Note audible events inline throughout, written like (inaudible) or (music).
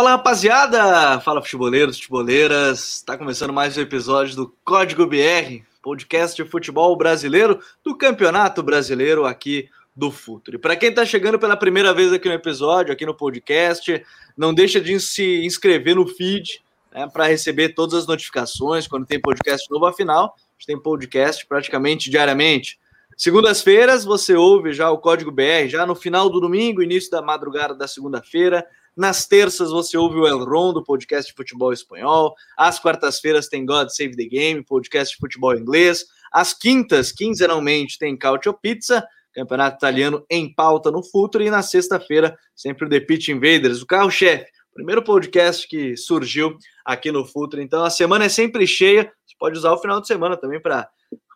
Fala rapaziada, fala futeboleiros, futeboleiras. Está começando mais um episódio do Código BR, podcast de futebol brasileiro do Campeonato Brasileiro aqui do Futuro. E para quem está chegando pela primeira vez aqui no episódio, aqui no podcast, não deixa de se inscrever no feed né, para receber todas as notificações quando tem podcast novo. Afinal, a gente tem podcast praticamente diariamente. Segundas-feiras você ouve já o Código BR, já no final do domingo, início da madrugada da segunda-feira. Nas terças você ouve o El Rondo, podcast de futebol espanhol. Às quartas-feiras tem God Save the Game, podcast de futebol inglês. Às quintas, quinzenalmente, tem Cautio Pizza, campeonato italiano em pauta no futuro. E na sexta-feira, sempre o The Pitch Invaders, o carro-chefe. Primeiro podcast que surgiu aqui no Futuro. Então a semana é sempre cheia. Você pode usar o final de semana também para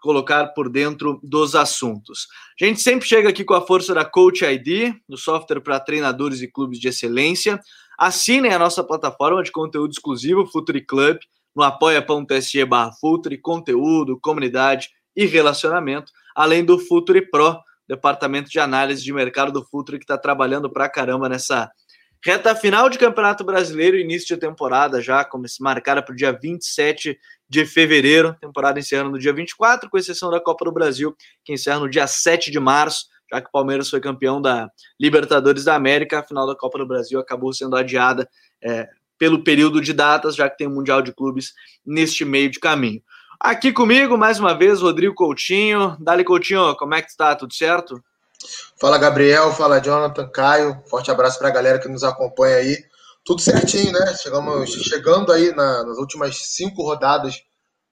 colocar por dentro dos assuntos. A gente sempre chega aqui com a força da Coach ID, no software para treinadores e clubes de excelência. Assinem a nossa plataforma de conteúdo exclusivo, Futuri Club, no apoia.se barra Futuri, conteúdo, comunidade e relacionamento, além do Futuri Pro, departamento de análise de mercado do Futuri, que está trabalhando para caramba nessa reta final de Campeonato Brasileiro, início de temporada já, como se marcara para o dia 27 de fevereiro, temporada encerrando no dia 24, com exceção da Copa do Brasil, que encerra no dia 7 de março, já que o Palmeiras foi campeão da Libertadores da América, a final da Copa do Brasil acabou sendo adiada é, pelo período de datas, já que tem o Mundial de Clubes neste meio de caminho. Aqui comigo, mais uma vez, Rodrigo Coutinho. Dali Coutinho, como é que está? Tudo certo? Fala Gabriel, fala Jonathan, Caio. Forte abraço para a galera que nos acompanha aí tudo certinho, né? Chegamos chegando aí na, nas últimas cinco rodadas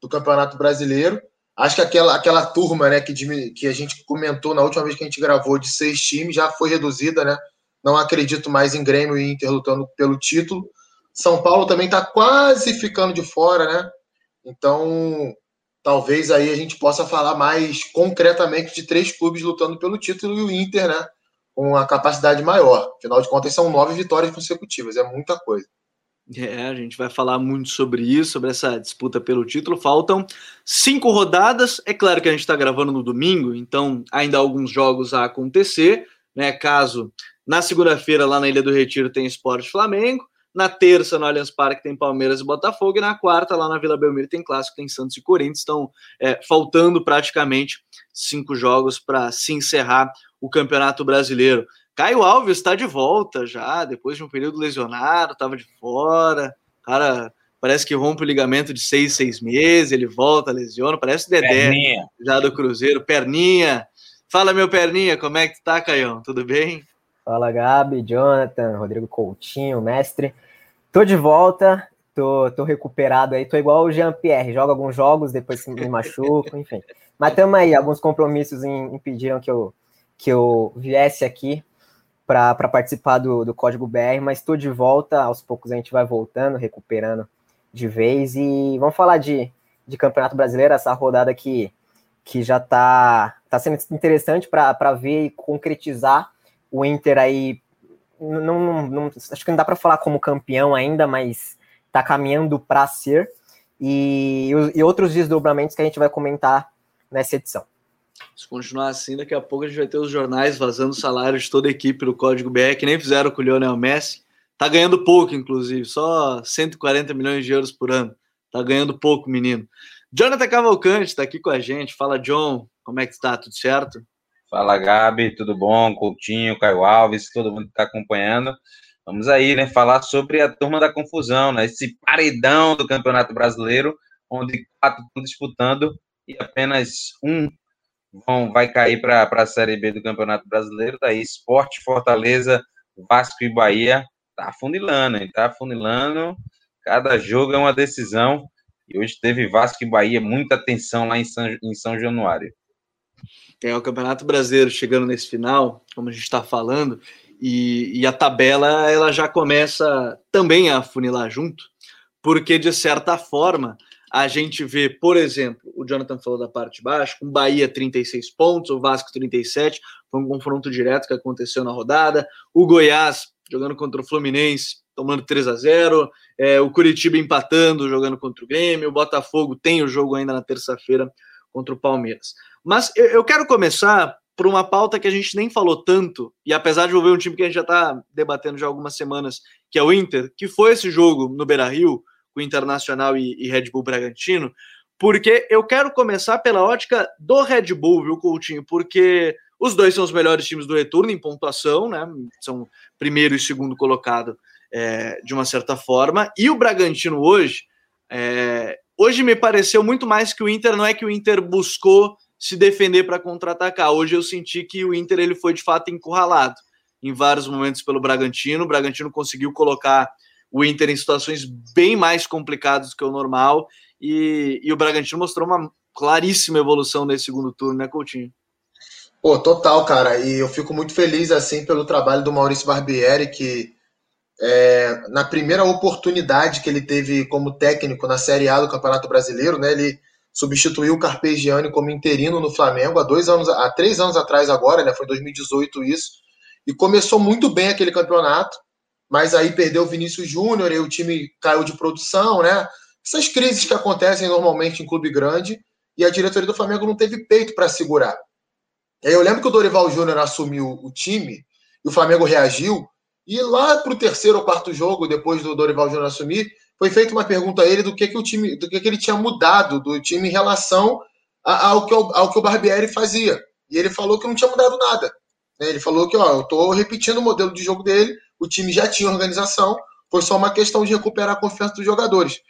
do Campeonato Brasileiro. Acho que aquela, aquela turma, né, que, que a gente comentou na última vez que a gente gravou de seis times já foi reduzida, né? Não acredito mais em Grêmio e Inter lutando pelo título. São Paulo também está quase ficando de fora, né? Então, talvez aí a gente possa falar mais concretamente de três clubes lutando pelo título e o Inter, né? com uma capacidade maior. Afinal de contas, são nove vitórias consecutivas, é muita coisa. É, a gente vai falar muito sobre isso, sobre essa disputa pelo título. Faltam cinco rodadas. É claro que a gente está gravando no domingo, então ainda há alguns jogos a acontecer. Né? Caso na segunda-feira, lá na Ilha do Retiro, tem Esporte Flamengo. Na terça, no Allianz Parque, tem Palmeiras e Botafogo. E na quarta, lá na Vila Belmiro, tem Clássico, tem Santos e Corinthians. Estão é, faltando praticamente cinco jogos para se encerrar o Campeonato Brasileiro. Caio Alves está de volta já, depois de um período lesionado, estava de fora. Cara, parece que rompe o ligamento de seis, seis meses, ele volta, lesiona, parece Dedé perninha. já do Cruzeiro. Perninha. Fala, meu Perninha, como é que tá, Caião? Tudo bem? Fala, Gabi, Jonathan, Rodrigo Coutinho, mestre. Tô de volta, tô, tô recuperado aí, tô igual o Jean-Pierre, joga alguns jogos, depois me machuco, enfim. Mas tamo aí, alguns compromissos impediram que eu que eu viesse aqui para participar do, do Código BR, mas estou de volta, aos poucos a gente vai voltando, recuperando de vez, e vamos falar de, de Campeonato Brasileiro, essa rodada que, que já está tá sendo interessante para ver e concretizar o Inter aí, não, não, não acho que não dá para falar como campeão ainda, mas está caminhando para ser, e, e outros desdobramentos que a gente vai comentar nessa edição. Se continuar assim, daqui a pouco a gente vai ter os jornais vazando o salário de toda a equipe no Código BR, que nem fizeram com o Lionel Messi. Tá ganhando pouco, inclusive, só 140 milhões de euros por ano. Tá ganhando pouco, menino. Jonathan Cavalcante está aqui com a gente. Fala, John, como é que está? Tudo certo? Fala, Gabi, tudo bom? Coutinho, Caio Alves, todo mundo que está acompanhando. Vamos aí, né, falar sobre a turma da confusão, né? Esse paredão do Campeonato Brasileiro, onde quatro estão disputando e apenas um vão, vai cair para a Série B do Campeonato Brasileiro. Daí, Esporte, Fortaleza, Vasco e Bahia tá afunilando, hein? Tá afunilando. Cada jogo é uma decisão. E hoje teve Vasco e Bahia, muita atenção lá em São, em São Januário. É o Campeonato Brasileiro chegando nesse final, como a gente está falando, e, e, a tabela ela já começa também a funilar junto, porque de certa forma a gente vê, por exemplo, o Jonathan falou da parte de baixo, com Bahia 36 pontos, o Vasco 37, foi um confronto direto que aconteceu na rodada, o Goiás jogando contra o Fluminense, tomando 3 a 0 é, o Curitiba empatando, jogando contra o Grêmio, o Botafogo tem o jogo ainda na terça-feira contra o Palmeiras. Mas eu, quero começar por uma pauta que a gente nem falou tanto, e apesar de envolver um time que a gente já está debatendo já há algumas semanas, que é o Inter, que foi esse jogo no Beira Rio, com o Internacional e, e Red Bull Bragantino, porque eu quero começar pela ótica do Red Bull, viu, Coutinho? Porque os dois são os melhores times do retorno em pontuação, né? São primeiro e segundo colocado é, de uma certa forma. E o Bragantino hoje, é, hoje me pareceu muito mais que o Inter, não é que o Inter buscou se defender para contra-atacar. Hoje eu senti que o Inter ele foi de fato encurralado em vários momentos pelo Bragantino. O Bragantino conseguiu colocar o Inter em situações bem mais complicadas do que o normal e, e o Bragantino mostrou uma claríssima evolução nesse segundo turno, né, Coutinho? Pô, total, cara. E eu fico muito feliz assim pelo trabalho do Maurício Barbieri, que é, na primeira oportunidade que ele teve como técnico na Série A do Campeonato Brasileiro, né? Ele substituiu o Carpegiani como interino no Flamengo há dois anos, há três anos atrás agora, né? Foi 2018 isso. E começou muito bem aquele campeonato, mas aí perdeu o Vinícius Júnior e o time caiu de produção, né? Essas crises que acontecem normalmente em clube grande e a diretoria do Flamengo não teve peito para segurar. Eu lembro que o Dorival Júnior assumiu o time e o Flamengo reagiu. E lá para o terceiro ou quarto jogo, depois do Dorival Júnior assumir, foi feita uma pergunta a ele do que, que o time, do que, que ele tinha mudado do time em relação ao que, ao que o Barbieri fazia. E ele falou que não tinha mudado nada. Né? Ele falou que ó, eu estou repetindo o modelo de jogo dele, o time já tinha organização, foi só uma questão de recuperar a confiança dos jogadores.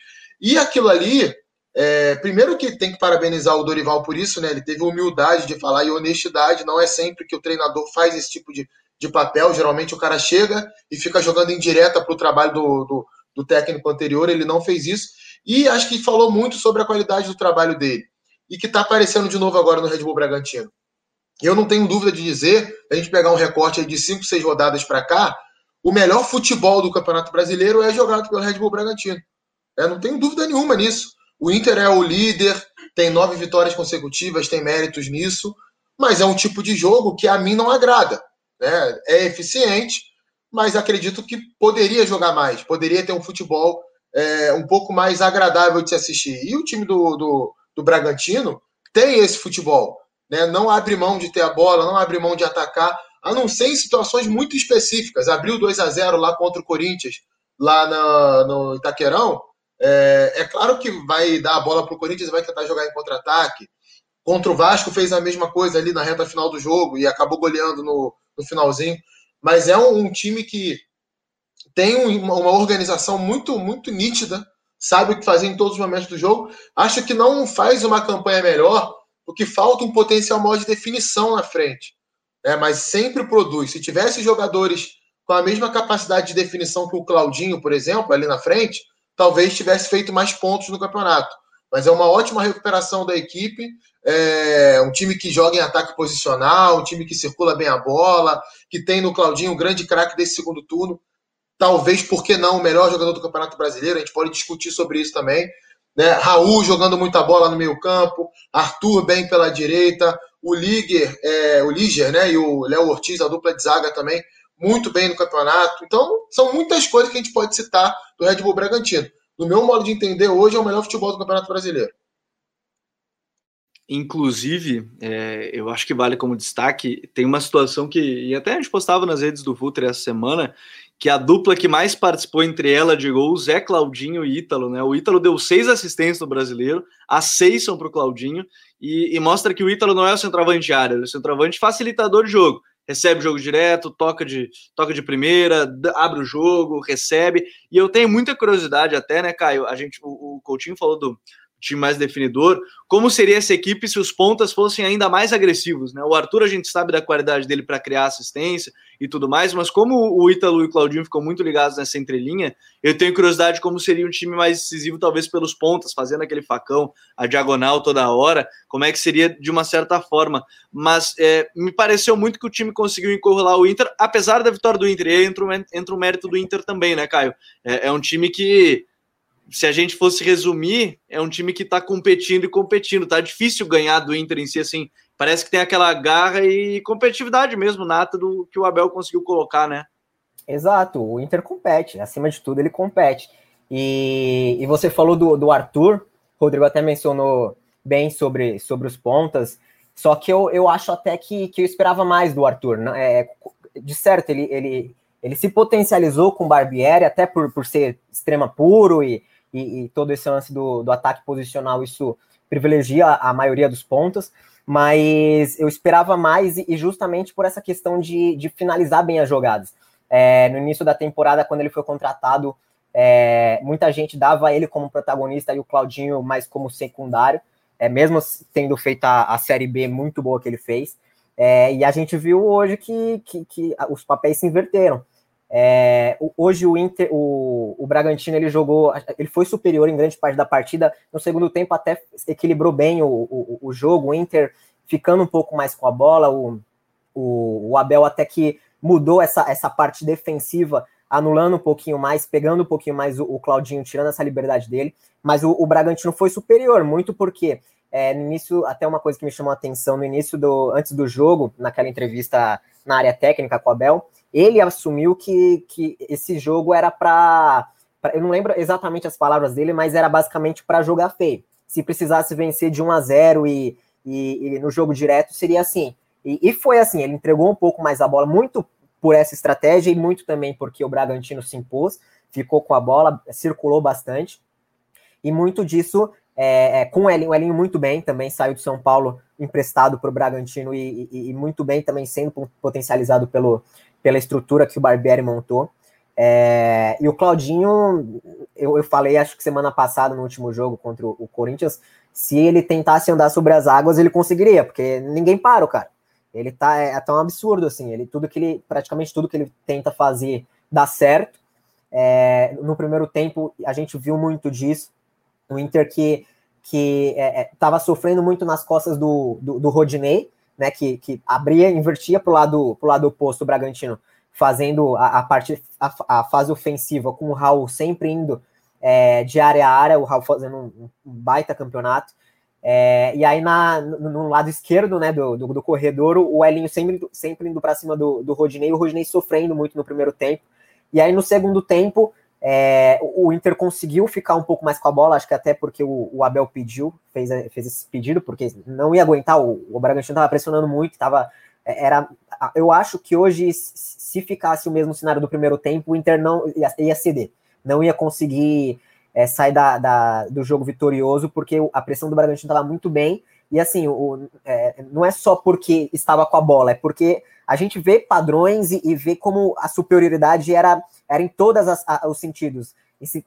E aquilo ali é, primeiro que tem que parabenizar o Dorival por isso, né? Ele teve humildade de falar e honestidade. Não é sempre que o treinador faz esse tipo de, de papel. Geralmente o cara chega e fica jogando em direta para o trabalho do, do, do, técnico anterior. Ele não fez isso. E acho que falou muito sobre a qualidade do trabalho dele. E que está aparecendo de novo agora no Red Bull Bragantino. Eu não tenho dúvida de dizer, a gente pegar um recorte de 5, 6 rodadas para cá, o melhor futebol do Campeonato Brasileiro é jogado pelo Red Bull Bragantino. Eu não tenho dúvida nenhuma nisso. O Inter é o líder, tem nove vitórias consecutivas, tem méritos nisso, mas é um tipo de jogo que a mim não agrada. Né? É eficiente, mas acredito que poderia jogar mais, poderia ter um futebol é, um pouco mais agradável de se assistir. E o time do, do, do Bragantino tem esse futebol. Né? Não abre mão de ter a bola, não abre mão de atacar, a não ser em situações muito específicas. Abriu 2 a 0 lá contra o Corinthians, lá no Itaquerão, é, é claro que vai dar a bola para o Corinthians e vai tentar jogar em contra-ataque. Contra o Vasco fez a mesma coisa ali na reta final do jogo e acabou goleando no, no finalzinho. Mas é um, um time que tem uma, organização muito, muito nítida, sabe o que fazer em todos os momentos do jogo. Acho que não faz uma campanha melhor, porque falta um potencial maior de definição na frente. É, mas sempre produz. Se tivesse jogadores com a mesma capacidade de definição que o Claudinho, por exemplo, ali na frente, talvez tivesse feito mais pontos no campeonato. Mas é uma ótima recuperação da equipe. É um time que joga em ataque posicional, um time que circula bem a bola, que tem no Claudinho um grande craque desse segundo turno. Talvez, por que não, o melhor jogador do Campeonato Brasileiro. A gente pode discutir sobre isso também. Né? Raul jogando muita bola no meio campo, Arthur bem pela direita, o Liger, é, o Liger né? e o Léo Ortiz, a dupla de zaga também, muito bem no campeonato. Então, são muitas coisas que a gente pode citar do Red Bull Bragantino. No meu modo de entender, hoje é o melhor futebol do Campeonato Brasileiro. Inclusive, é, eu acho que vale como destaque, tem uma situação que, e até a gente postava nas redes do Futre essa semana, que a dupla que mais participou entre ela de gols é Claudinho e Ítalo, né? O Ítalo deu seis assistências no brasileiro, as seis são para o Claudinho, e, e, mostra que o Ítalo não é o centroavante área, ele é o centroavante facilitador de jogo recebe o jogo direto, toca de, toca de primeira, abre o jogo, recebe. E eu tenho muita curiosidade até, né, Caio? A gente, o, o Coutinho falou do, time mais definidor, como seria essa equipe se os pontas fossem ainda mais agressivos, né? O Arthur a gente sabe da qualidade dele para criar assistência e tudo mais, mas como o Ítalo e o Claudinho ficam muito ligados nessa entrelinha, eu tenho curiosidade como seria um time mais decisivo talvez pelos pontas, fazendo aquele facão, a diagonal toda hora, como é que seria de uma certa forma, mas é, me pareceu muito que o time conseguiu encurralar o Inter, apesar da vitória do Inter, e entra, entra o mérito do Inter também, né, Caio? é, é um time que se a gente fosse resumir, é um time que está competindo e competindo. Tá difícil ganhar do Inter em si, assim. Parece que tem aquela garra e competitividade mesmo, nata, do que o Abel conseguiu colocar, né? Exato, o Inter compete, acima de tudo ele compete. E, e você falou do, do Arthur, o Rodrigo até mencionou bem sobre, sobre os pontas. Só que eu, eu acho até que, que eu esperava mais do Arthur. Né? É, de certo, ele, ele, ele se potencializou com o Barbieri, até por, por ser extrema puro e, e, e todo esse lance do, do ataque posicional, isso privilegia a maioria dos pontos, mas eu esperava mais e justamente por essa questão de, de finalizar bem as jogadas. É, no início da temporada, quando ele foi contratado, é, muita gente dava ele como protagonista e o Claudinho mais como secundário, é, mesmo tendo feito a, a Série B muito boa que ele fez. É, e a gente viu hoje que, que, que os papéis se inverteram. É, hoje o Inter, o, o Bragantino, ele jogou, ele foi superior em grande parte da partida. No segundo tempo até equilibrou bem o, o, o jogo, o Inter ficando um pouco mais com a bola, o, o, o Abel até que mudou essa, essa parte defensiva, anulando um pouquinho mais, pegando um pouquinho mais o, o Claudinho, tirando essa liberdade dele. Mas o, o Bragantino foi superior, muito porque é, no início, até uma coisa que me chamou a atenção, no início do, antes do jogo, naquela entrevista na área técnica com o Abel, ele assumiu que, que esse jogo era para. Eu não lembro exatamente as palavras dele, mas era basicamente para jogar feio. Se precisasse vencer de 1 a 0 e, e, e no jogo direto, seria assim. E, e, foi assim, ele entregou um pouco mais a bola, muito por essa estratégia e muito também porque o Bragantino se impôs, ficou com a bola, circulou bastante. E muito disso é, é, com o Elinho, o Elinho muito bem, também saiu do São Paulo emprestado para o Bragantino e, e, e, muito bem também sendo potencializado pelo, pela estrutura que o Barbieri montou. É, e o Claudinho, eu, eu, falei, acho que semana passada, no último jogo contra o, Corinthians, se ele tentasse andar sobre as águas, ele conseguiria, porque ninguém para o cara. Ele tá é, é tão absurdo assim, ele tudo que ele praticamente tudo que ele tenta fazer dá certo. É, no primeiro tempo a gente viu muito disso. O Inter que que estava é, é sofrendo muito nas costas do, do, do Rodinei, né, que, que abria, invertia para o lado, pro lado oposto, o Bragantino, fazendo a, a, parte, a, a, fase ofensiva com o Raul sempre indo é, de área a área, o Raul fazendo um, um baita campeonato. É, e aí na, no, no, lado esquerdo né, do, do, do, corredor, o Elinho sempre, sempre indo para cima do, do Rodinei, o Rodinei sofrendo muito no primeiro tempo. E aí no segundo tempo, é, o Inter conseguiu ficar um pouco mais com a bola, acho que até porque o, o Abel pediu, fez, fez esse pedido, porque não ia aguentar, o, o Bragantino estava pressionando muito, tava, é, era, eu acho que hoje, se ficasse o mesmo cenário do primeiro tempo, o Inter não ia, ia ceder, não ia conseguir é, sair da, da, do jogo vitorioso, porque a pressão do Bragantino estava muito bem, e assim, o, é, não é só porque estava com a bola, é porque a gente vê padrões e, e vê como a superioridade era, era em todos os sentidos.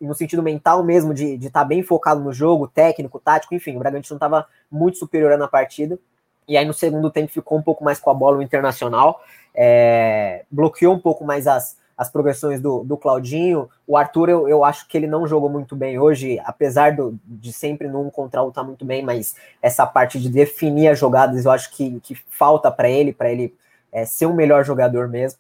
No sentido mental mesmo, de estar tá bem focado no jogo, técnico, tático, enfim, o Bragantino estava muito superior na partida. E aí no segundo tempo ficou um pouco mais com a bola o Internacional, é, bloqueou um pouco mais as, as progressões do, do Claudinho. O Arthur, eu, eu acho que ele não jogou muito bem hoje, apesar do, de sempre no um contra um tá muito bem, mas essa parte de definir as jogadas eu acho que, que falta para ele, para ele é, ser o melhor jogador mesmo.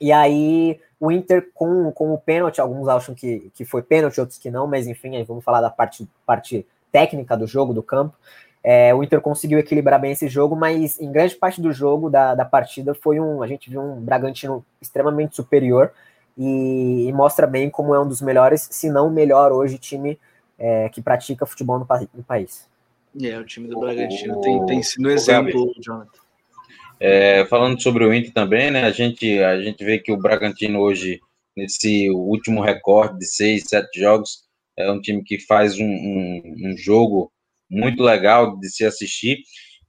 E aí o Inter com, com o pênalti, alguns acham que, que foi pênalti, outros que não, mas enfim, aí vamos falar da parte, parte técnica do jogo, do campo. É, o Inter conseguiu equilibrar bem esse jogo, mas em grande parte do jogo, da, da partida, foi um. A gente viu um Bragantino extremamente superior e, e mostra bem como é um dos melhores, se não o melhor hoje, time é, que pratica futebol no, no, país. É, o time do Bragantino tem, tem sido um exemplo, Jonathan. É, falando sobre o Inter também, né? A gente, a gente vê que o Bragantino hoje, nesse último recorde de seis, sete jogos, é um time que faz um, um, um jogo muito legal de se assistir,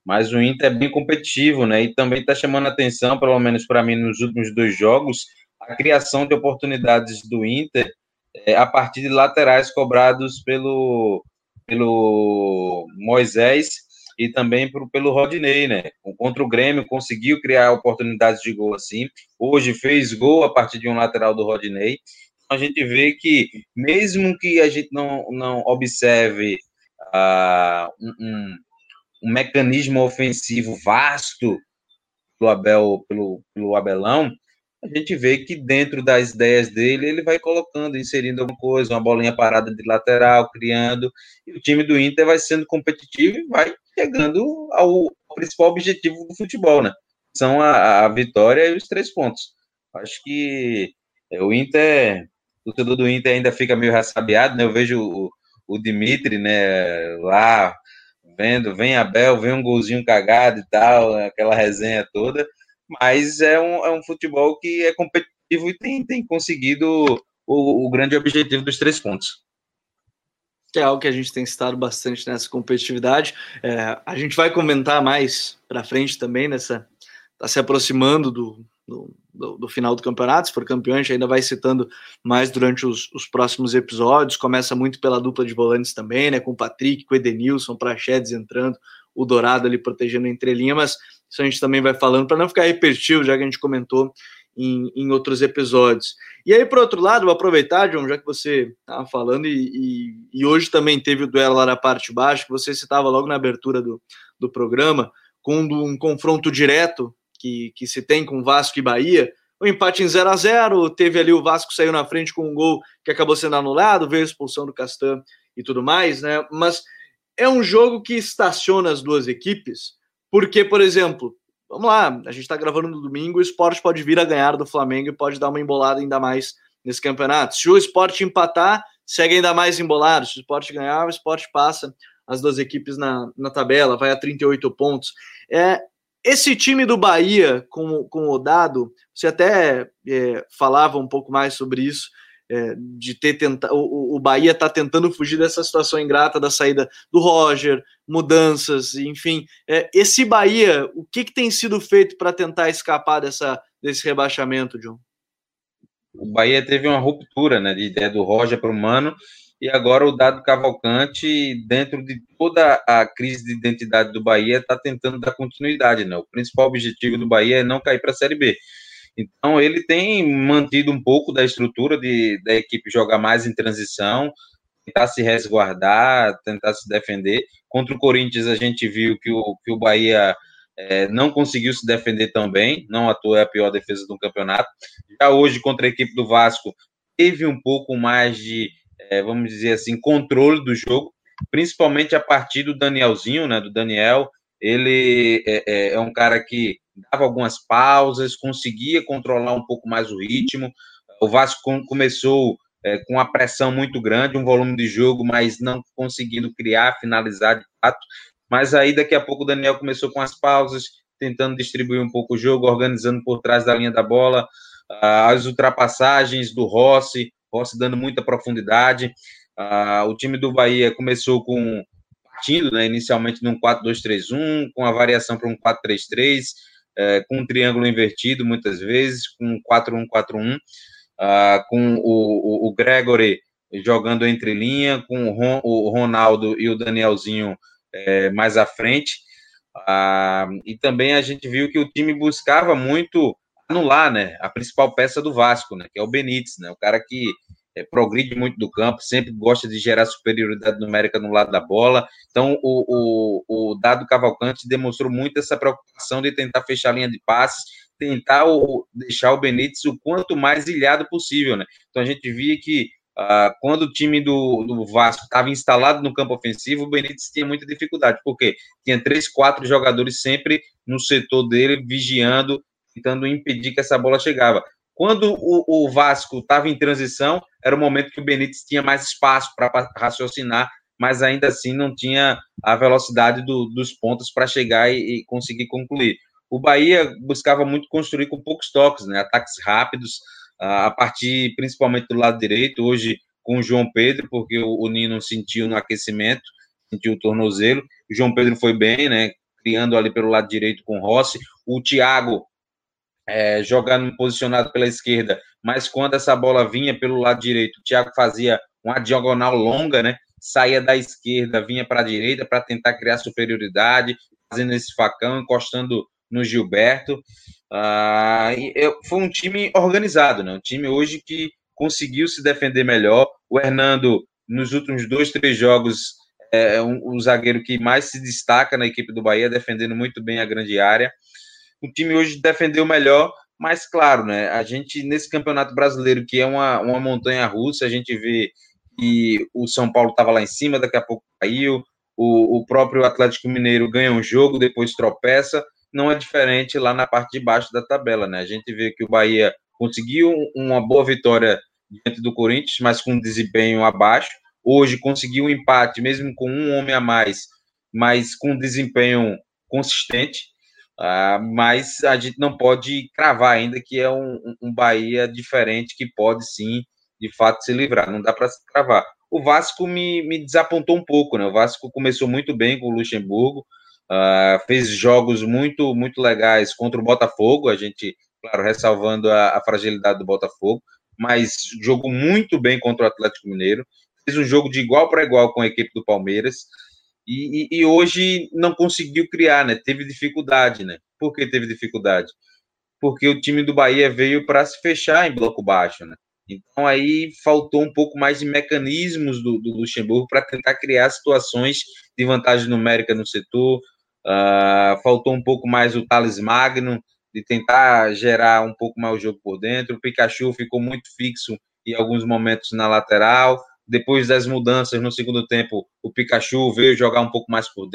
mas o Inter é bem competitivo, né? E também está chamando atenção, pelo menos para mim, nos últimos dois jogos, a criação de oportunidades do Inter é, a partir de laterais cobrados pelo, pelo Moisés e também pro, pelo Rodinei, né? Contra o Grêmio, conseguiu criar oportunidades de gol assim. Hoje fez gol a partir de um lateral do Rodinei. Então, a gente vê que, mesmo que a gente não, não observe uh, um, um, mecanismo ofensivo vasto pelo Abel, pelo, pelo Abelão, a gente vê que dentro das ideias dele, ele vai colocando, inserindo alguma coisa, uma bolinha parada de lateral, criando, e o time do Inter vai sendo competitivo e vai chegando ao, ao principal objetivo do futebol, né? São a, a, vitória e os três pontos. Acho que é, o Inter, o torcedor do Inter ainda fica meio ressabiado, né? Eu vejo o, Dimitri, né, lá vendo, vem Abel, vem um golzinho cagado e tal, aquela resenha toda, mas é um, é um futebol que é competitivo e tem, tem conseguido o, o grande objetivo dos três pontos que é algo que a gente tem citado bastante nessa competitividade. É, a gente vai comentar mais para frente também nessa. Está se aproximando do, do, do, final do campeonato. Se for campeão, a gente ainda vai citando mais durante os, os, próximos episódios. Começa muito pela dupla de volantes também, né? Com o Patrick, com o Edenilson, Prachedes entrando, o Dourado ali protegendo a entrelinha, mas isso a gente também vai falando para não ficar repetitivo, já que a gente comentou em, em, outros episódios. E aí, por outro lado, vou aproveitar, John, já que você estava falando, e, e, e, hoje também teve o duelo lá na parte de baixo, que você citava logo na abertura do, do programa, com um confronto direto que, que se tem com Vasco e Bahia. O um empate em 0 a 0 teve ali o Vasco saiu na frente com um gol que acabou sendo anulado, veio a expulsão do Castan e tudo mais, né? Mas é um jogo que estaciona as duas equipes, porque, por exemplo, vamos lá, a gente está gravando no domingo, o esporte pode vir a ganhar do Flamengo e pode dar uma embolada ainda mais nesse campeonato. Se o esporte empatar, segue ainda mais embolado. Se o esporte ganhar, o esporte passa as duas equipes na, na tabela, vai a 38 pontos. É, esse time do Bahia com, com o Dado, você até é, falava um pouco mais sobre isso, é, de ter tentado. O, o Bahia está tentando fugir dessa situação ingrata da saída do Roger, mudanças, enfim. É, esse Bahia, o que, que tem sido feito para tentar escapar dessa, desse rebaixamento, John? O Bahia teve uma ruptura né, de ideia do Roger para o Mano, e agora o Dado Cavalcante, dentro de toda a crise de identidade do Bahia, está tentando dar continuidade. Né? O principal objetivo do Bahia é não cair para a Série B. Então ele tem mantido um pouco da estrutura de, da equipe jogar mais em transição, tentar se resguardar, tentar se defender. Contra o Corinthians a gente viu que o, que o Bahia é, não conseguiu se defender tão bem, não toa é a pior defesa do campeonato. Já hoje contra a equipe do Vasco teve um pouco mais de, é, vamos dizer assim, controle do jogo, principalmente a partir do Danielzinho, né, do Daniel. Ele é, é, é um cara que dava algumas pausas, conseguia controlar um pouco mais o ritmo. O Vasco começou é, com uma pressão muito grande, um volume de jogo, mas não conseguindo criar, finalizar de fato. Mas aí daqui a pouco o Daniel começou com as pausas, tentando distribuir um pouco o jogo, organizando por trás da linha da bola, as ultrapassagens do Rossi, Rossi dando muita profundidade. o time do Bahia começou com partindo, né, inicialmente num 4-2-3-1, com a variação para um 4-3-3, é, com um triângulo invertido muitas vezes, com 4-1-4-1, uh, ah, com o, o, o, Gregory jogando entre linha, com o, Ron, o Ronaldo e o Danielzinho é, mais à frente. Uh, e também a gente viu que o time buscava muito anular né, a principal peça do Vasco, né, que é o Benítez, né, o cara que é, progride muito do campo, sempre gosta de gerar superioridade numérica no lado da bola. Então, o, o, o Dado Cavalcante demonstrou muito essa preocupação de tentar fechar a linha de passes, tentar o, deixar o Benítez o quanto mais ilhado possível. Né? Então, a gente via que Uh, quando o time do, do Vasco estava instalado no campo ofensivo, o Benítez tinha muita dificuldade, porque tinha três, quatro jogadores sempre no setor dele, vigiando, tentando impedir que essa bola chegava. Quando o, o Vasco estava em transição, era o momento que o Benítez tinha mais espaço para raciocinar, mas ainda assim não tinha a velocidade do, dos pontos para chegar e, e, conseguir concluir. O Bahia buscava muito construir com poucos toques, né? ataques rápidos, a partir principalmente do lado direito, hoje com o João Pedro, porque o, o Nino sentiu no aquecimento, sentiu o tornozelo, o João Pedro foi bem, né? criando ali pelo lado direito com o Rossi, o Thiago é, jogando posicionado pela esquerda, mas quando essa bola vinha pelo lado direito, o Thiago fazia uma diagonal longa, né? Saía da esquerda, vinha para a direita para tentar criar superioridade, fazendo esse facão, encostando no Gilberto. Ah, eu, foi um time organizado, né? Um time hoje que conseguiu se defender melhor. O Hernando, nos últimos dois, três jogos, é um, o zagueiro que mais se destaca na equipe do Bahia, defendendo muito bem a grande área o time hoje defendeu melhor, mas claro, né? A gente, nesse campeonato brasileiro, que é uma, uma montanha russa, a gente vê que o São Paulo estava lá em cima, daqui a pouco caiu, o, o próprio Atlético Mineiro ganha um jogo, depois tropeça, não é diferente lá na parte de baixo da tabela, né? A gente vê que o Bahia conseguiu uma boa vitória diante do Corinthians, mas com um desempenho abaixo. Hoje conseguiu um empate, mesmo com um homem a mais, mas com desempenho consistente. Uh, mas a gente não pode cravar ainda que é um, um Bahia diferente que pode sim, de fato, se livrar. Não dá para se cravar. O Vasco me, me desapontou um pouco, né? O Vasco começou muito bem com o Luxemburgo, uh, fez jogos muito, muito legais contra o Botafogo. A gente, claro, ressalvando a, a fragilidade do Botafogo, mas jogou muito bem contra o Atlético Mineiro. Fez um jogo de igual para igual com a equipe do Palmeiras. E, e, hoje não conseguiu criar, né? Teve dificuldade, né? Por que teve dificuldade? Porque o time do Bahia veio para se fechar em bloco baixo, né? Então aí faltou um pouco mais de mecanismos do, do Luxemburgo para tentar criar situações de vantagem numérica no setor. Uh, faltou um pouco mais o Thales Magno de tentar gerar um pouco mais o jogo por dentro. O Pikachu ficou muito fixo em alguns momentos na lateral. Depois das mudanças no segundo tempo, o Pikachu veio jogar um pouco mais por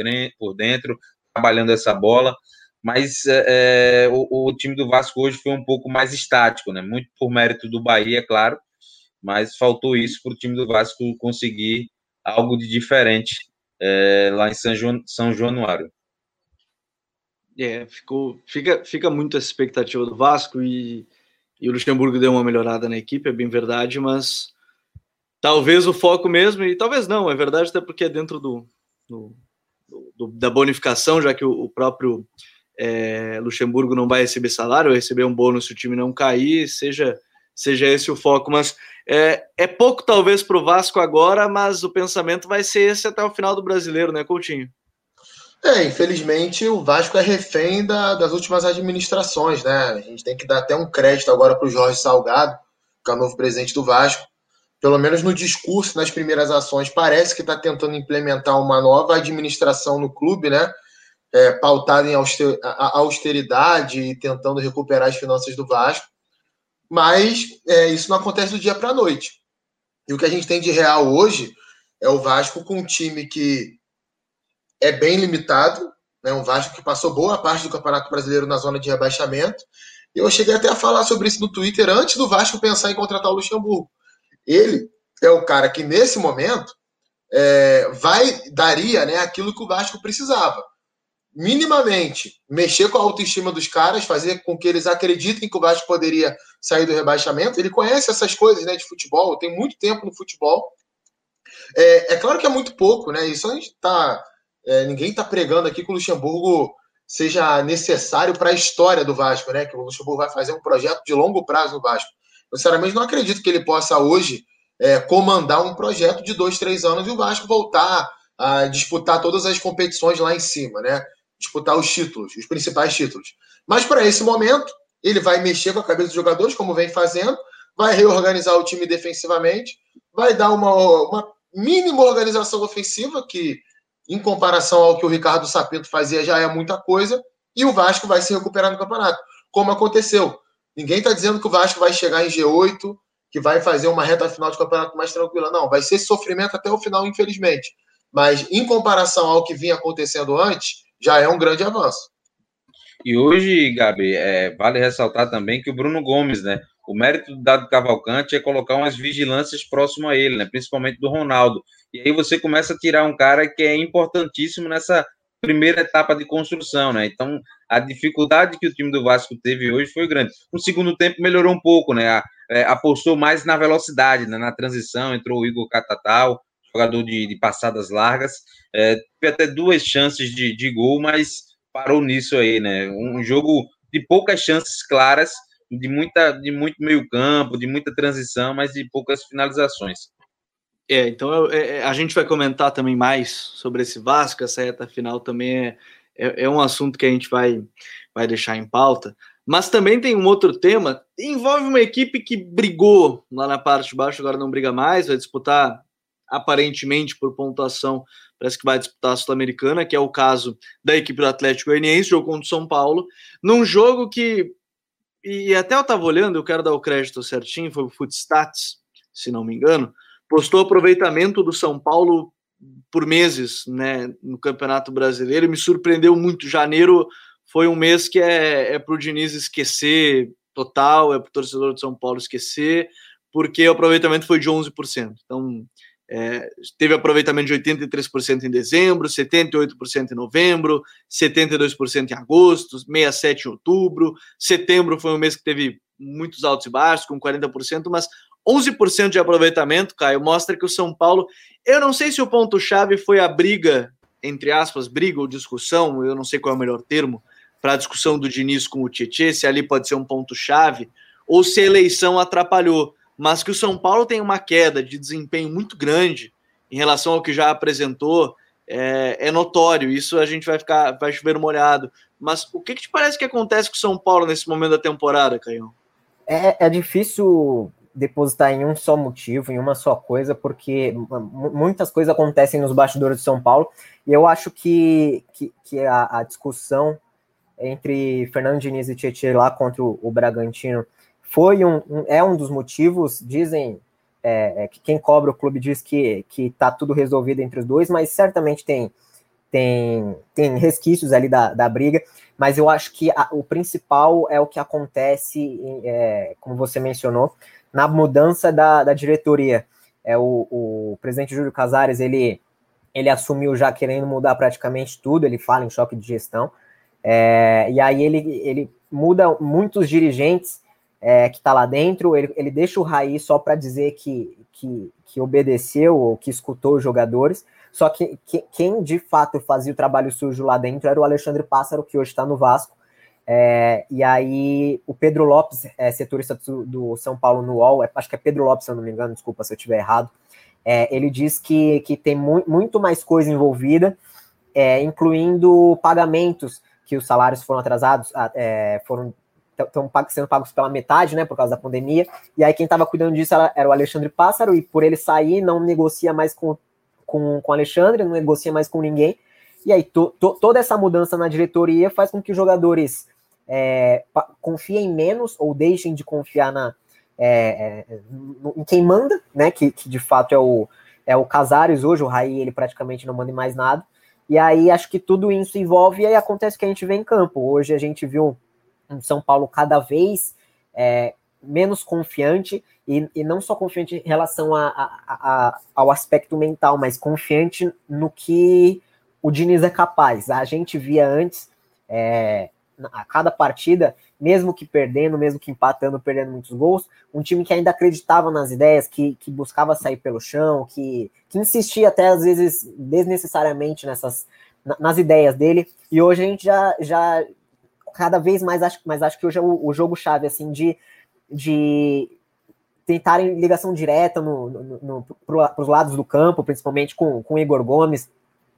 dentro, trabalhando essa bola. Mas é, é, o, o, time do Vasco hoje foi um pouco mais estático, né? Muito por mérito do Bahia, é claro, mas faltou isso para o time do Vasco conseguir algo de diferente é, lá em São, João, São Januário. É, ficou, fica, fica muito essa expectativa do Vasco e, e o Luxemburgo deu uma melhorada na equipe, é bem verdade, mas talvez o foco mesmo, e talvez não, é verdade, até porque é dentro do, do, do da bonificação, já que o, o próprio é, Luxemburgo não vai receber salário, vai receber um bônus se o time não cair, seja, seja esse o foco. Mas é, é pouco, talvez, para o Vasco agora, mas o pensamento vai ser esse até o final do brasileiro, né, Coutinho? É, infelizmente o Vasco é refém da, das últimas administrações, né? A gente tem que dar até um crédito agora para o Jorge Salgado, que é o novo presidente do Vasco. Pelo menos no discurso, nas primeiras ações, parece que está tentando implementar uma nova administração no clube, né? é, pautada em austeridade e tentando recuperar as finanças do Vasco, mas é, isso não acontece do dia para a noite. E o que a gente tem de real hoje é o Vasco com um time que é bem limitado, né, um Vasco que passou boa parte do Campeonato Brasileiro na zona de rebaixamento. Eu cheguei até a falar sobre isso no Twitter antes do Vasco pensar em contratar o Luxemburgo. Ele é o cara que, nesse momento, é, vai daria né, aquilo que o Vasco precisava minimamente mexer com a autoestima dos caras, fazer com que eles acreditem que o Vasco poderia sair do rebaixamento. Ele conhece essas coisas né, de futebol, tem muito tempo no futebol. É, é claro que é muito pouco, né? Isso a gente tá. É, ninguém está pregando aqui que o Luxemburgo seja necessário para a história do Vasco, né? Que o Luxemburgo vai fazer um projeto de longo prazo no Vasco. Eu, sinceramente, não acredito que ele possa hoje é, comandar um projeto de dois, três anos e o Vasco voltar a disputar todas as competições lá em cima, né? disputar os títulos, os principais títulos. Mas para esse momento, ele vai mexer com a cabeça dos jogadores, como vem fazendo, vai reorganizar o time defensivamente, vai dar uma, uma mínima organização ofensiva, que em comparação ao que o Ricardo Sapinto fazia já é muita coisa, e o Vasco vai se recuperar no campeonato, como aconteceu. Ninguém está dizendo que o Vasco vai chegar em G8, que vai fazer uma reta final de campeonato mais tranquila. Não, vai ser sofrimento até o final, infelizmente. Mas em comparação ao que vinha acontecendo antes, já é um grande avanço. E hoje, Gabi, é, vale ressaltar também que o Bruno Gomes, né? O mérito do Dado Cavalcante é colocar umas vigilâncias próximo a ele, né? Principalmente do Ronaldo. E aí você começa a tirar um cara que é importantíssimo nessa primeira etapa de construção, né? Então, a dificuldade que o time do Vasco teve hoje foi grande. No segundo tempo melhorou um pouco, né? A, é, apostou mais na velocidade, né? na transição, entrou o Igor Catatal, jogador de, de passadas largas. É, teve até duas chances de, de gol, mas parou nisso aí, né? Um jogo de poucas chances claras, de, muita, de muito meio campo, de muita transição, mas de poucas finalizações. É, então é, é, a gente vai comentar também mais sobre esse Vasco, essa reta final também é, é, é, um assunto que a gente vai, vai deixar em pauta. Mas também tem um outro tema, envolve uma equipe que brigou lá na parte de baixo, agora não briga mais, vai disputar aparentemente por pontuação, parece que vai disputar a Sul-Americana, que é o caso da equipe do Atlético Goianiense, jogo contra o São Paulo, num jogo que, e até eu estava olhando, eu quero dar o crédito certinho, foi o Footstats, se não me engano, postou aproveitamento do São Paulo por meses né, no Campeonato Brasileiro, me surpreendeu muito, janeiro foi um mês que é, é para o Diniz esquecer total, é para o torcedor de São Paulo esquecer, porque o aproveitamento foi de 11%. Então, é, teve aproveitamento de 83% em dezembro, 78% em novembro, 72% em agosto, 67% em outubro. Setembro foi um mês que teve muitos altos e baixos, com 40%, mas 11% de aproveitamento, Caio, mostra que o São Paulo. Eu não sei se o ponto-chave foi a briga, entre aspas, briga ou discussão, eu não sei qual é o melhor termo, para a discussão do Diniz com o Tietchan, se ali pode ser um ponto-chave, ou se a eleição atrapalhou mas que o São Paulo tem uma queda de desempenho muito grande em relação ao que já apresentou é, é notório. Isso a gente vai ficar, vai chover molhado. Mas o que, que te parece que acontece com o São Paulo nesse momento da temporada, Caio? É, é difícil depositar em um só motivo, em uma só coisa, porque muitas coisas acontecem nos bastidores do São Paulo, e eu acho que, que, que a, a, discussão entre Fernando Diniz e Tietchan lá contra o, o Bragantino foi um, um, é um dos motivos, dizem é, é, que quem cobra o clube diz que que está tudo resolvido entre os dois, mas certamente tem tem, tem resquícios ali da, da briga, mas eu acho que a, o principal é o que acontece, é, como você mencionou, na mudança da, da diretoria. É o, o presidente Júlio Casares, ele, ele assumiu já querendo mudar praticamente tudo, ele fala em choque de gestão, é, e aí ele, ele muda muitos dirigentes, é, que está lá dentro, ele, ele deixa o Raí só para dizer que, que, que, obedeceu ou que escutou os jogadores, só que, que, quem de fato fazia o trabalho sujo lá dentro era o Alexandre Pássaro, que hoje está no Vasco, é, e aí o Pedro Lopes, é, setorista do, São Paulo no UOL, é, acho que é Pedro Lopes, se eu não me engano, desculpa se eu estiver errado, é, ele diz que, que tem mu muito mais coisa envolvida, é, incluindo pagamentos que os salários foram atrasados, é, foram estão sendo pagos pela metade, né, por causa da pandemia. E aí quem estava cuidando disso era, era, o Alexandre Pássaro, e por ele sair, não negocia mais com, com, com Alexandre, não negocia mais com ninguém. E aí to, to, toda essa mudança na diretoria faz com que os jogadores é, confiem menos ou deixem de confiar na, é, é, em quem manda, né, que, que de fato é o, é o Casares hoje, o Raí ele praticamente não manda mais nada. E aí acho que tudo isso envolve e aí acontece que a gente vê em campo. Hoje a gente viu um São Paulo cada vez é, menos confiante, e, e, não só confiante em relação a, a, a, ao aspecto mental, mas confiante no que o Diniz é capaz. A gente via antes, é, a cada partida, mesmo que perdendo, mesmo que empatando, perdendo muitos gols, um time que ainda acreditava nas ideias, que, que buscava sair pelo chão, que, que insistia até às vezes desnecessariamente nessas nas ideias dele, e hoje a gente já, já cada vez mais acho, mas acho que hoje é o, o jogo-chave, assim, de, de tentarem ligação direta no, no, no para os lados do campo, principalmente com, com Igor Gomes,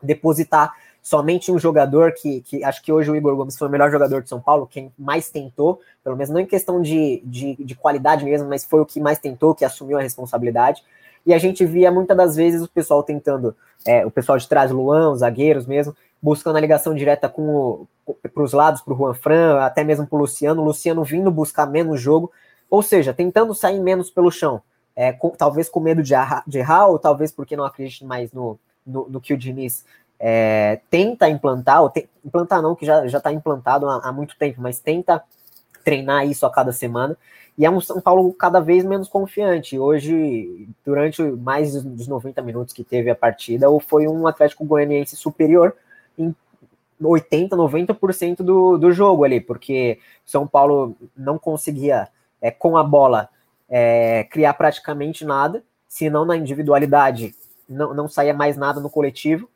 depositar somente um jogador que, que acho que hoje o Igor Gomes foi o melhor jogador de São Paulo, quem mais tentou, pelo menos não em questão de, de, de qualidade mesmo, mas foi o que mais tentou, que assumiu a responsabilidade. E a gente via muitas das vezes o pessoal tentando, é, o pessoal de trás, Luan, os zagueiros mesmo, buscando a ligação direta com para os lados, para o Juan Fran, até mesmo para o Luciano, Luciano vindo buscar menos jogo, ou seja, tentando sair menos pelo chão, é, com, talvez com medo de errar, de errar, ou talvez porque não acredite mais no, no, no que o Diniz é, tenta implantar, ou te, implantar não, que já está implantado há, há, muito tempo, mas tenta treinar isso a cada semana, e é um São Paulo cada vez menos confiante. Hoje, durante mais dos 90 minutos que teve a partida, foi um Atlético Goianiense superior em 80, 90% do, do jogo ali, porque São Paulo não conseguia, é, com a bola, é, criar praticamente nada, se não na individualidade, não, não saía mais nada no coletivo.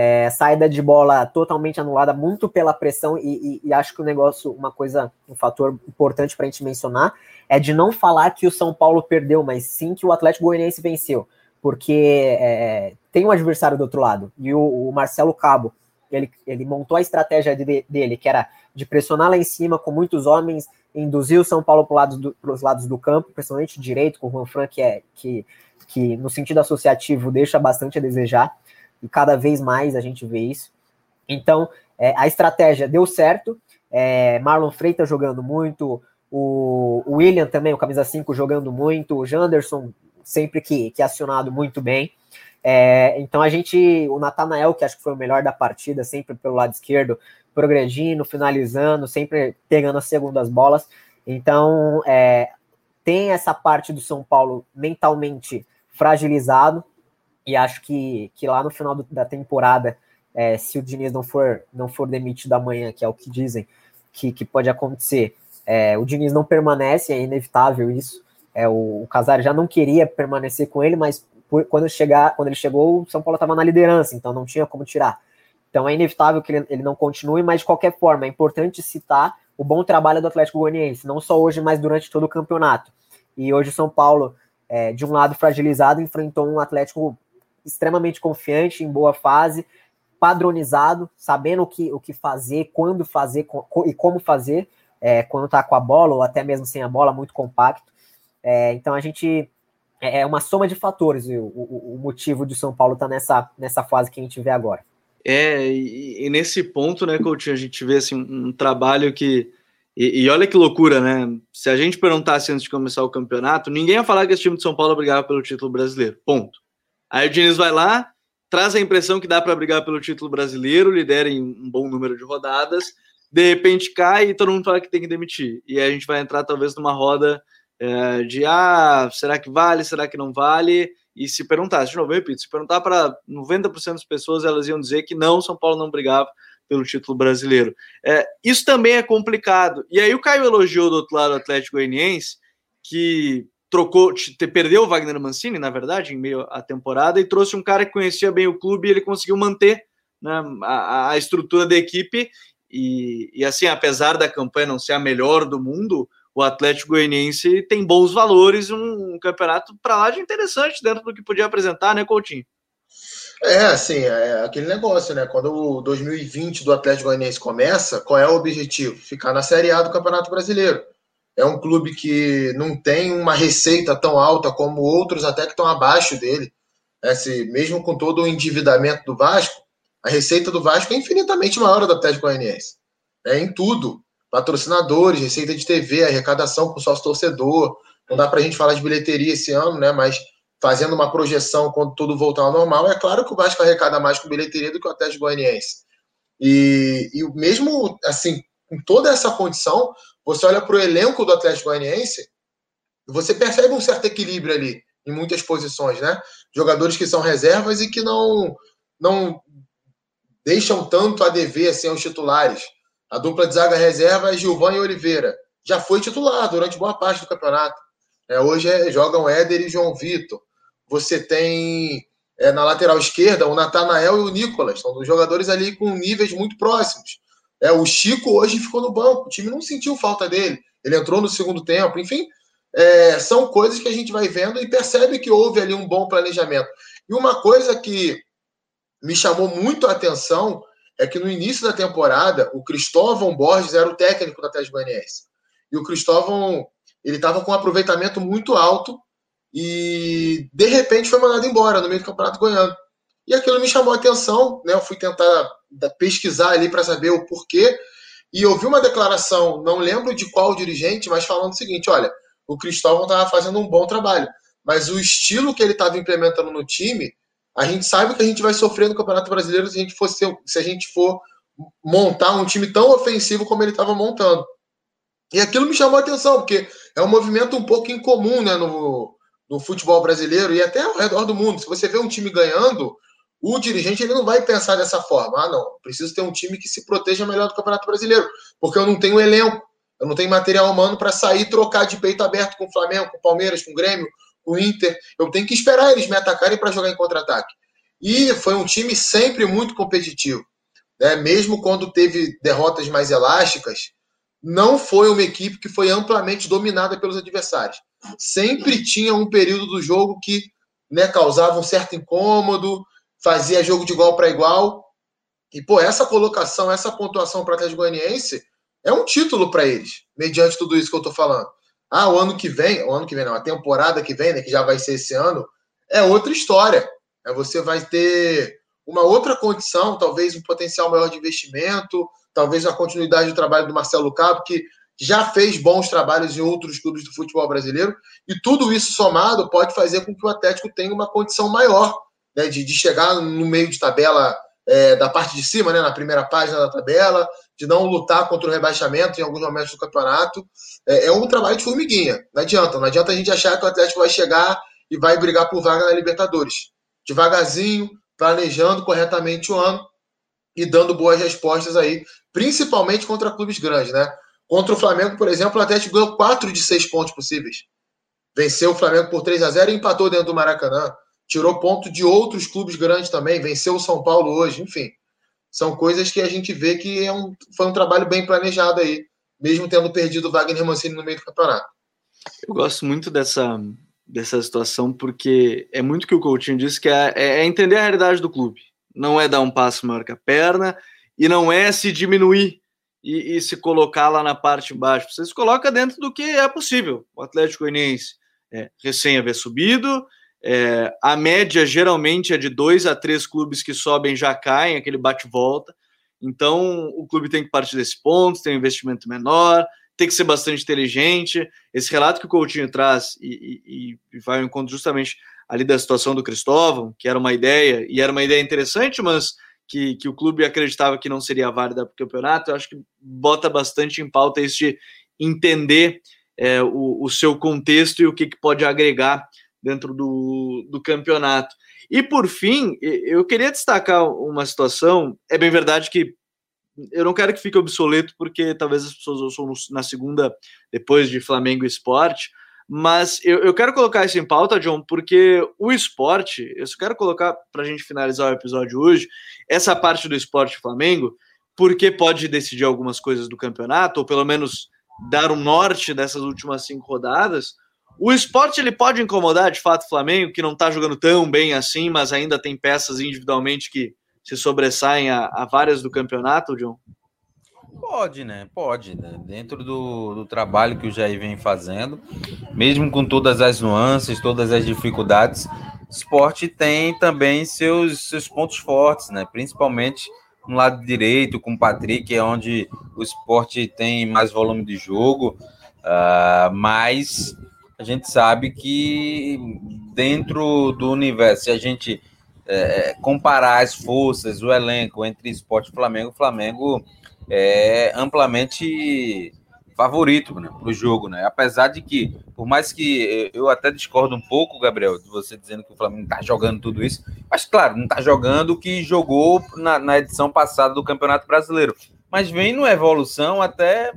É, saída de bola totalmente anulada, muito pela pressão, e, e, e acho que o negócio, uma coisa, um fator importante para a gente mencionar, é de não falar que o São Paulo perdeu, mas sim que o Atlético Goianiense venceu, porque é, tem um adversário do outro lado, e o, o Marcelo Cabo, ele, ele montou a estratégia de, dele, que era de pressionar lá em cima com muitos homens, induzir o São Paulo para lado os lados do campo, principalmente direito, com o Juan Fran, que, é, que, que no sentido associativo deixa bastante a desejar, e cada vez mais a gente vê isso. Então, é, a estratégia deu certo, é, Marlon Freitas jogando muito, o, o William também, o camisa 5, jogando muito, o Janderson sempre que, que acionado muito bem. É, então a gente, o Natanael, que acho que foi o melhor da partida, sempre pelo lado esquerdo, progredindo, finalizando, sempre pegando as segundas bolas. Então é, tem essa parte do São Paulo mentalmente fragilizado E acho que, que lá no final do, da temporada, é, se o Diniz não for, não for demitido amanhã, que é o que dizem que, que pode acontecer, é, o Diniz não permanece, é inevitável isso. É, o, o Casares já não queria permanecer com ele, mas por, quando, chegar, quando ele chegou, o São Paulo estava na liderança, então não tinha como tirar. Então é inevitável que ele, ele não continue, mas de qualquer forma, é importante citar o bom trabalho do Atlético Goianiense, não só hoje, mas durante todo o campeonato. E hoje o São Paulo, é, de um lado fragilizado, enfrentou um Atlético extremamente confiante, em boa fase, padronizado, sabendo o que, o que fazer, quando fazer e como fazer, é, quando está com a bola, ou até mesmo sem a bola, muito compacto. É, então a gente. É, é uma soma de fatores o, o, o motivo de São Paulo estar tá nessa, nessa fase que a gente vê agora. É, e, e, nesse ponto, né, Coutinho, a gente vê assim, um trabalho que. E, e, olha que loucura, né? Se a gente perguntasse antes de começar o campeonato, ninguém ia falar que esse time de São Paulo brigava pelo título brasileiro. Ponto. Aí o Diniz vai lá, traz a impressão que dá para brigar pelo título brasileiro, lidera em um bom número de rodadas, de repente cai e todo mundo fala que tem que demitir. E aí a gente vai entrar talvez numa roda é, de ah, será que vale, será que não vale? E se perguntasse, de novo, eu repito, se perguntar para 90% das pessoas, elas iam dizer que não, São Paulo não brigava pelo título brasileiro. É, isso também é complicado. E aí o Caio elogiou do outro lado o Atlético Goianiense, que trocou, perdeu o Wagner Mancini, na verdade, em meio à temporada, e trouxe um cara que conhecia bem o clube e ele conseguiu manter né, a, a, estrutura da equipe. E, e, assim, apesar da campanha não ser a melhor do mundo, o Atlético Goianiense tem bons valores, um, um campeonato para lá de interessante dentro do que podia apresentar, né, Coutinho? É, assim, é aquele negócio, né? Quando o 2020 do Atlético Goianiense começa, qual é o objetivo? Ficar na Série A do Campeonato Brasileiro é um clube que não tem uma receita tão alta como outros, até que estão abaixo dele. É, se, mesmo com todo o endividamento do Vasco, a receita do Vasco é infinitamente maior do Atlético Goianiense. É em tudo. Patrocinadores, receita de TV, arrecadação com sócio torcedor. Não dá para a gente falar de bilheteria esse ano, né? Mas fazendo uma projeção quando tudo voltar ao normal, é claro que o Vasco arrecada mais com bilheteria do que o Atlético Goianiense. E, e mesmo assim, com toda essa condição, você olha para o elenco do Atlético Goianiense, você percebe um certo equilíbrio ali em muitas posições, né? Jogadores que são reservas e que não não deixam tanto a dever assim aos titulares. A dupla de zaga reserva é Gilvan e Oliveira. Já foi titular durante boa parte do campeonato. É, hoje é, jogam Éder e João Vitor. Você tem é, na lateral esquerda o Natanael e o Nicolas. São jogadores ali com níveis muito próximos. É, o Chico hoje ficou no banco, o time não sentiu falta dele. Ele entrou no segundo tempo, enfim. É, são coisas que a gente vai vendo e percebe que houve ali um bom planejamento. E uma coisa que me chamou muito a atenção é que no início da temporada, o Cristóvão Borges era o técnico da Atlético. E o Cristóvão, ele estava com um aproveitamento muito alto e de repente foi mandado embora no meio do Campeonato Goiano. E aquilo me chamou a atenção, né? Eu fui tentar pesquisar ali para saber o porquê. E ouvi uma declaração, não lembro de qual dirigente, mas falando o seguinte: olha, o Cristóvão estava fazendo um bom trabalho, mas o estilo que ele estava implementando no time, a gente sabe que a gente vai sofrer no Campeonato Brasileiro se a gente for, se a gente for montar um time tão ofensivo como ele estava montando. E aquilo me chamou a atenção, porque é um movimento um pouco incomum né, no, no futebol brasileiro e até ao redor do mundo. Se você vê um time ganhando, o dirigente ele não vai pensar dessa forma. Ah, não, preciso ter um time que se proteja melhor do Campeonato Brasileiro, porque eu não tenho elenco, eu não tenho material humano para sair e trocar de peito aberto com o Flamengo, com o Palmeiras, com o Grêmio, com o Inter. Eu tenho que esperar eles me atacarem para jogar em contra-ataque. E foi um time sempre muito competitivo. Né? Mesmo quando teve derrotas mais elásticas, não foi uma equipe que foi amplamente dominada pelos adversários. Sempre tinha um período do jogo que né, causava um certo incômodo, fazia jogo de igual para igual. E, pô, essa colocação, essa pontuação para o Atlético Goianiense é um título para eles, mediante tudo isso que eu estou falando. Ah, o ano que vem, o ano que vem não, a temporada que vem, né, que já vai ser esse ano, é outra história. É, você vai ter uma outra condição, talvez um potencial maior de investimento, talvez a continuidade do trabalho do Marcelo Cabo, que já fez bons trabalhos em outros clubes do futebol brasileiro, e tudo isso somado pode fazer com que o Atlético tenha uma condição maior né, de, de chegar no meio de tabela é, da parte de cima, né, na primeira página da tabela, de não lutar contra o rebaixamento em alguns momentos do campeonato. É, é, um trabalho de formiguinha. Não adianta. Não adianta a gente achar que o Atlético vai chegar e vai brigar por vaga na Libertadores. devagarzinho, planejando corretamente o ano e dando boas respostas aí, principalmente contra clubes grandes, né? Contra o Flamengo, por exemplo, o Atlético ganhou 4 de 6 pontos possíveis. Venceu o Flamengo por 3 a 0 e empatou dentro do Maracanã. Tirou ponto de outros clubes grandes também, venceu o São Paulo hoje, enfim. São coisas que a gente vê que é um, foi um trabalho bem planejado aí, mesmo tendo perdido o Wagner Mancini no meio do campeonato. Eu gosto muito dessa, dessa situação, porque é muito que o Coutinho disse que é, é, entender a realidade do clube. Não é dar um passo maior que a perna e não é se diminuir e, e se colocar lá na parte de baixo. Você se coloca dentro do que é possível. O Atlético Goianiense é, recém haver subido, é, a média geralmente é de dois a três clubes que sobem já caem, aquele bate-volta. Então o clube tem que partir desse ponto, tem um investimento menor, tem que ser bastante inteligente. Esse relato que o Coutinho traz e, e, e vai ao encontro justamente ali da situação do Cristóvão, que era uma ideia, e era uma ideia interessante, mas que, que o clube acreditava que não seria válida para o campeonato, eu acho que bota bastante em pauta isso de entender é, o, o, seu contexto e o que, que pode agregar dentro do, do campeonato. E por fim, eu queria destacar uma situação. É bem verdade que eu não quero que fique obsoleto, porque talvez as pessoas ouçam na segunda, depois de Flamengo Esporte, mas eu, eu quero colocar isso em pauta, John, porque o esporte, eu só quero colocar para a gente finalizar o episódio hoje, essa parte do esporte Flamengo, porque pode decidir algumas coisas do campeonato, ou pelo menos dar um norte dessas últimas cinco rodadas. O esporte ele pode incomodar de fato o Flamengo, que não está jogando tão bem assim, mas ainda tem peças individualmente que se sobressaem a, a várias do campeonato, John? Pode, né? Pode. Né? Dentro do, do trabalho que o Jair vem fazendo, mesmo com todas as nuances, todas as dificuldades, o esporte tem também seus, seus pontos fortes, né? Principalmente no lado direito, com o Patrick, é onde o esporte tem mais volume de jogo, uh, mas a gente sabe que dentro do universo, se a gente é, comparar as forças, o elenco entre esporte e Flamengo, o Flamengo é amplamente favorito né, para o jogo, né? Apesar de que, por mais que eu até discordo um pouco, Gabriel, de você dizendo que o Flamengo está jogando tudo isso, mas claro, não está jogando o que jogou na, na edição passada do Campeonato Brasileiro. Mas vem numa evolução até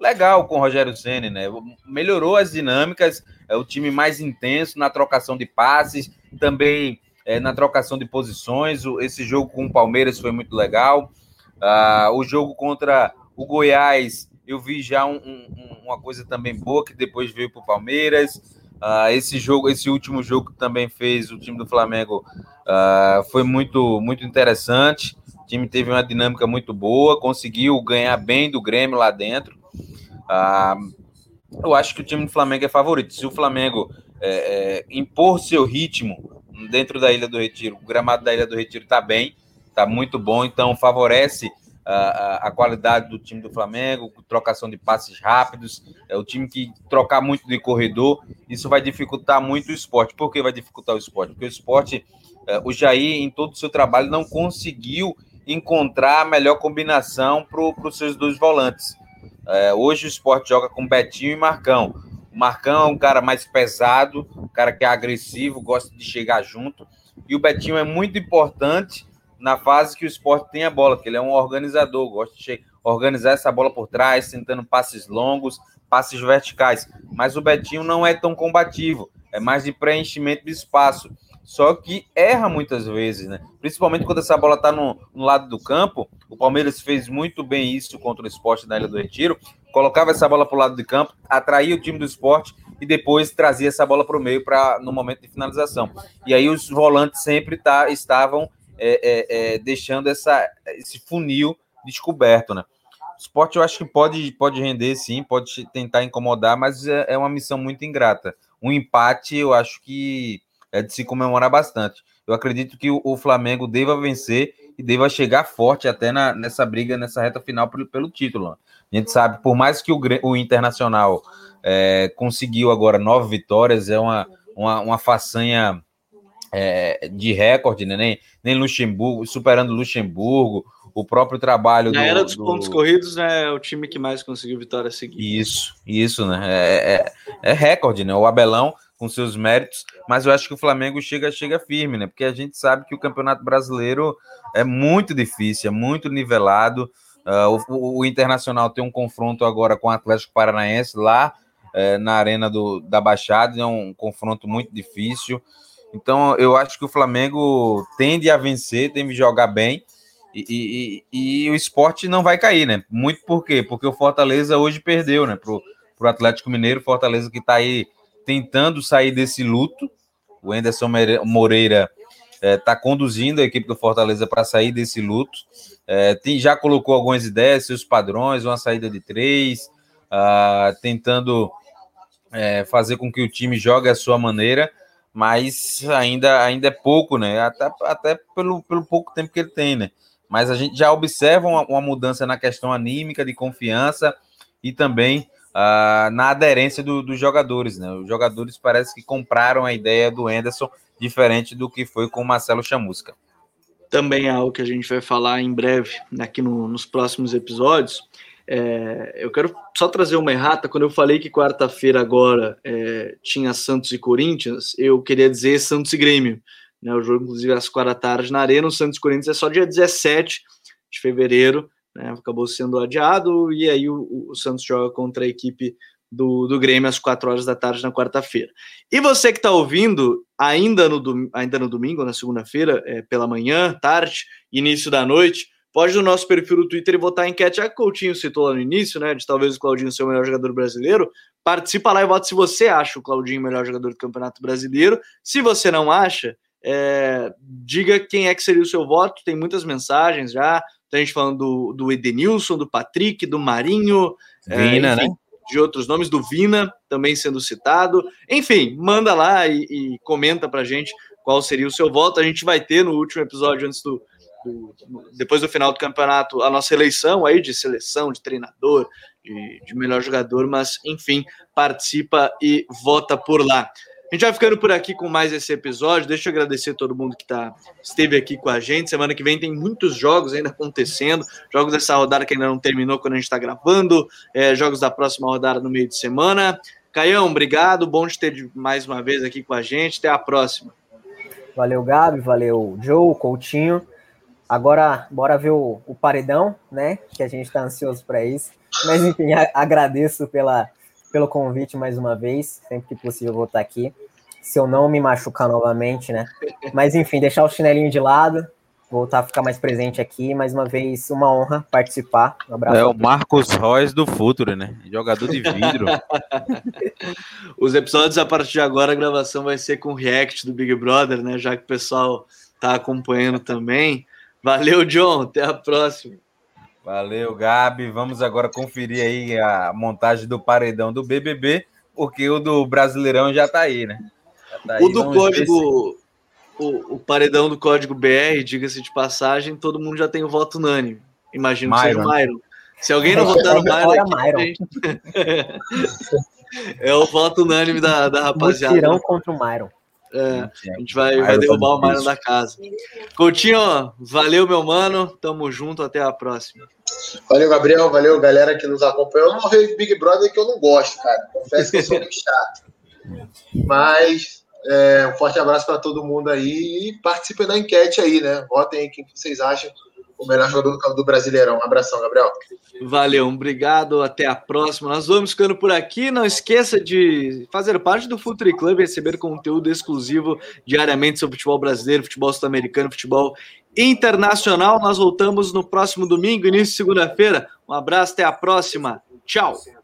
legal com o Rogério Ceni, né? Melhorou as dinâmicas, é o time mais intenso na trocação de passes, também é, na trocação de posições. Esse jogo com o Palmeiras foi muito legal. Uh, o jogo contra o Goiás, eu vi já um, um, uma coisa também boa que depois veio para o Palmeiras. Uh, esse jogo, esse último jogo que também fez o time do Flamengo uh, foi muito, muito interessante. O time teve uma dinâmica muito boa, conseguiu ganhar bem do Grêmio lá dentro. Uh, eu acho que o time do Flamengo é favorito. Se o Flamengo é, é, impor seu ritmo dentro da Ilha do Retiro, o gramado da Ilha do Retiro está bem, está muito bom, então favorece a, a, qualidade do time do Flamengo, trocação de passes rápidos, é o time que trocar muito de corredor, isso vai dificultar muito o esporte. Por que vai dificultar o esporte? Porque o esporte, é, o Jair, em todo o seu trabalho, não conseguiu encontrar a melhor combinação para os seus dois volantes. É, hoje o esporte joga com Betinho e Marcão. O Marcão é um cara mais pesado, um cara que é agressivo, gosta de chegar junto. E o Betinho é muito importante na fase que o esporte tem a bola, porque ele é um organizador, gosta de organizar essa bola por trás, tentando passes longos, passes verticais. Mas o Betinho não é tão combativo, é mais de preenchimento de espaço. Só que erra muitas vezes, né? Principalmente quando essa bola está no, no, lado do campo. O Palmeiras fez muito bem isso contra o esporte na Ilha do Retiro. Colocava essa bola para o lado do campo, atraía o time do esporte e depois trazia essa bola para o meio para no momento de finalização. E aí os volantes sempre tá, estavam é, é, é, deixando essa, esse funil descoberto, né? O esporte eu acho que pode, pode render, sim, pode tentar incomodar, mas é, é uma missão muito ingrata. Um empate eu acho que é de se comemorar bastante. Eu acredito que o, o Flamengo deva vencer e deva chegar forte até na, nessa briga, nessa reta final pelo, pelo título. A gente sabe, por mais que o, o Internacional é, conseguiu agora nove vitórias, é uma, uma, uma façanha é, de recorde, né? Nem, nem Luxemburgo, superando Luxemburgo, o próprio trabalho. Na do, era dos do... pontos corridos, né, é o time que mais conseguiu vitória seguida. Isso, isso, né? É, é, é recorde, né? O Abelão com seus méritos, mas eu acho que o Flamengo chega, chega firme, né? Porque a gente sabe que o Campeonato Brasileiro é muito difícil, é muito nivelado. Uh, o, o, Internacional tem um confronto agora com o Atlético Paranaense lá é, na Arena do, da Baixada, é um confronto muito difícil. Então, eu acho que o Flamengo tende a vencer, tende a jogar bem. E, e, e, o esporte não vai cair, né? Muito por quê? Porque o Fortaleza hoje perdeu, né? Pro, pro Atlético Mineiro, Fortaleza que tá aí tentando sair desse luto. O Anderson Moreira é, tá conduzindo a equipe do Fortaleza para sair desse luto. É, tem, já colocou algumas ideias, seus padrões, uma saída de três, uh, tentando é, fazer com que o time jogue a sua maneira mas ainda, ainda é pouco, né? Até, até pelo, pelo pouco tempo que ele tem, né? Mas a gente já observa uma, uma mudança na questão anímica, de confiança e também uh, na aderência do, dos jogadores, né? Os jogadores parece que compraram a ideia do Anderson, diferente do que foi com o Marcelo Chamusca. Também é algo que a gente vai falar em breve aqui no, nos próximos episódios é, eu quero só trazer uma errata. Quando eu falei que quarta-feira agora é, tinha Santos e Corinthians, eu queria dizer Santos e Grêmio. Né, o jogo, inclusive, às quatro da tarde na Arena. O Santos e Corinthians é só dia 17 de fevereiro. Né, acabou sendo adiado. E aí o, o, Santos joga contra a equipe do, do Grêmio às quatro horas da tarde na quarta-feira. E você que está ouvindo ainda no, ainda no domingo, na segunda-feira, é, pela manhã, tarde, início da noite Pode no nosso perfil do Twitter votar em enquete. A Coutinho citou lá no início, né? De talvez o Claudinho ser o melhor jogador brasileiro. Participa lá e vota se você acha o Claudinho o melhor jogador do Campeonato Brasileiro. Se você não acha, é, diga quem é que seria o seu voto. Tem muitas mensagens já. Tem gente falando do, do Edenilson, do Patrick, do Marinho. É, Vina, é, enfim, né? De outros nomes, do Vina também sendo citado. Enfim, manda lá e, e comenta pra gente qual seria o seu voto. A gente vai ter no último episódio, antes do, do, depois do final do campeonato, a nossa eleição aí de seleção, de treinador, de, de, melhor jogador, mas enfim, participa e vota por lá. A gente vai ficando por aqui com mais esse episódio. Deixa eu agradecer todo mundo que tá, esteve aqui com a gente. Semana que vem tem muitos jogos ainda acontecendo. Jogos dessa rodada que ainda não terminou quando a gente está gravando. É, jogos da próxima rodada no meio de semana. Caião, obrigado. Bom de ter mais uma vez aqui com a gente. Até a próxima. Valeu, Gabi. Valeu, Joe, Coutinho. Agora, bora ver o, o paredão, né? Que a gente está ansioso para isso. Mas, enfim, agradeço pela, pelo convite mais uma vez. Sempre que possível, vou estar aqui. Se eu não me machucar novamente, né? Mas, enfim, deixar o chinelinho de lado, voltar a ficar mais presente aqui. Mais uma vez, uma honra participar. Um abraço. É o Marcos Reus do futuro, né? Jogador de vidro. (laughs) Os episódios, a partir de agora, a gravação vai ser com react do Big Brother, né? Já que o pessoal tá acompanhando também. Valeu, John. Até a próxima. Valeu, Gabi. Vamos agora conferir aí a montagem do paredão do BBB, porque o do Brasileirão já está aí, né? Tá o do código, o, o, paredão do código BR, diga-se de passagem, todo mundo já tem o voto unânime. Imagino Myron. que seja o Myron. Se alguém não votar no Myron, aqui, gente... (laughs) é o voto unânime da, da rapaziada. Tirão contra o Myron. É, a gente vai, vai derrubar o Mário da casa. Coutinho, valeu, meu mano. Tamo junto, até a próxima. Valeu, Gabriel. Valeu, galera que nos acompanhou. Eu não vejo Big Brother que eu não gosto, cara. Confesso que eu sou muito chato. (laughs) Mas é, um forte abraço para todo mundo aí e participem da enquete aí, né? Votem aí quem vocês acham o melhor jogador do, do Brasileirão. Um abração, Gabriel. Valeu, obrigado. Até a próxima. Nós vamos ficando por aqui. Não esqueça de fazer parte do Futuri Club e receber conteúdo exclusivo diariamente sobre futebol brasileiro, futebol sul-americano, futebol internacional. Nós voltamos no próximo domingo, início de segunda-feira. Um abraço, até a próxima. Tchau.